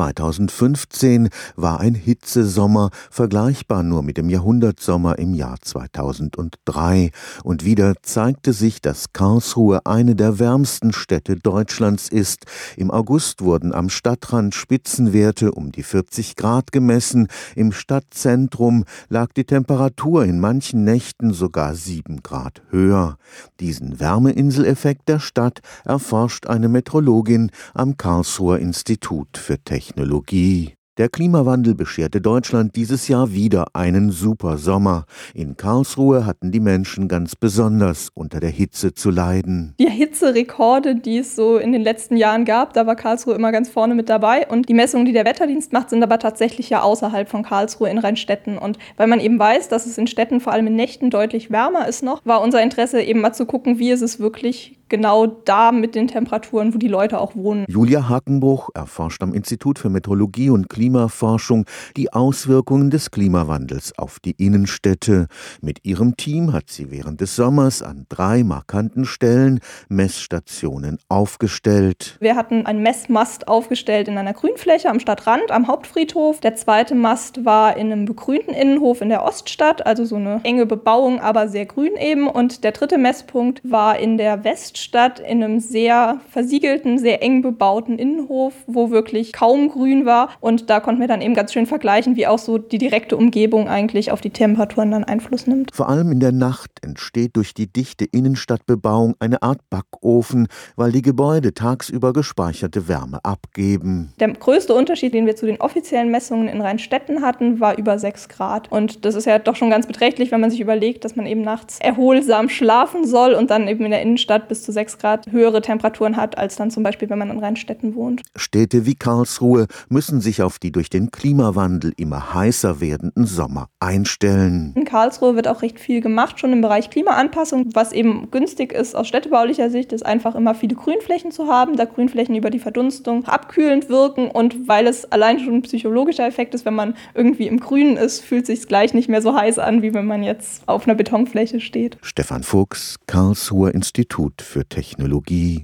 2015 war ein Hitzesommer, vergleichbar nur mit dem Jahrhundertsommer im Jahr 2003. Und wieder zeigte sich, dass Karlsruhe eine der wärmsten Städte Deutschlands ist. Im August wurden am Stadtrand Spitzenwerte um die 40 Grad gemessen. Im Stadtzentrum lag die Temperatur in manchen Nächten sogar sieben Grad höher. Diesen Wärmeinseleffekt der Stadt erforscht eine Metrologin am Karlsruher Institut für Technologie. Der Klimawandel bescherte Deutschland dieses Jahr wieder einen Supersommer. In Karlsruhe hatten die Menschen ganz besonders unter der Hitze zu leiden. Die Hitzerekorde, die es so in den letzten Jahren gab, da war Karlsruhe immer ganz vorne mit dabei. Und die Messungen, die der Wetterdienst macht, sind aber tatsächlich ja außerhalb von Karlsruhe in Rheinstetten. Und weil man eben weiß, dass es in Städten vor allem in Nächten deutlich wärmer ist noch, war unser Interesse eben mal zu gucken, wie ist es wirklich genau da mit den Temperaturen, wo die Leute auch wohnen. Julia Hakenbruch erforscht am Institut für Meteorologie und Klimaforschung die Auswirkungen des Klimawandels auf die Innenstädte. Mit ihrem Team hat sie während des Sommers an drei markanten Stellen Messstationen aufgestellt. Wir hatten einen Messmast aufgestellt in einer Grünfläche am Stadtrand, am Hauptfriedhof. Der zweite Mast war in einem begrünten Innenhof in der Oststadt, also so eine enge Bebauung, aber sehr grün eben. Und der dritte Messpunkt war in der Weststadt statt in einem sehr versiegelten, sehr eng bebauten Innenhof, wo wirklich kaum Grün war. Und da konnten wir dann eben ganz schön vergleichen, wie auch so die direkte Umgebung eigentlich auf die Temperaturen dann Einfluss nimmt. Vor allem in der Nacht entsteht durch die dichte Innenstadtbebauung eine Art Backofen, weil die Gebäude tagsüber gespeicherte Wärme abgeben. Der größte Unterschied, den wir zu den offiziellen Messungen in Rheinstetten hatten, war über 6 Grad. Und das ist ja doch schon ganz beträchtlich, wenn man sich überlegt, dass man eben nachts erholsam schlafen soll und dann eben in der Innenstadt bis zu zu 6 Grad höhere Temperaturen hat, als dann zum Beispiel, wenn man in Rheinstädten wohnt. Städte wie Karlsruhe müssen sich auf die durch den Klimawandel immer heißer werdenden Sommer einstellen. In Karlsruhe wird auch recht viel gemacht, schon im Bereich Klimaanpassung. Was eben günstig ist aus städtebaulicher Sicht, ist einfach immer viele Grünflächen zu haben, da Grünflächen über die Verdunstung abkühlend wirken und weil es allein schon ein psychologischer Effekt ist, wenn man irgendwie im Grünen ist, fühlt sich gleich nicht mehr so heiß an, wie wenn man jetzt auf einer Betonfläche steht. Stefan Fuchs, Karlsruher Institut für Technologie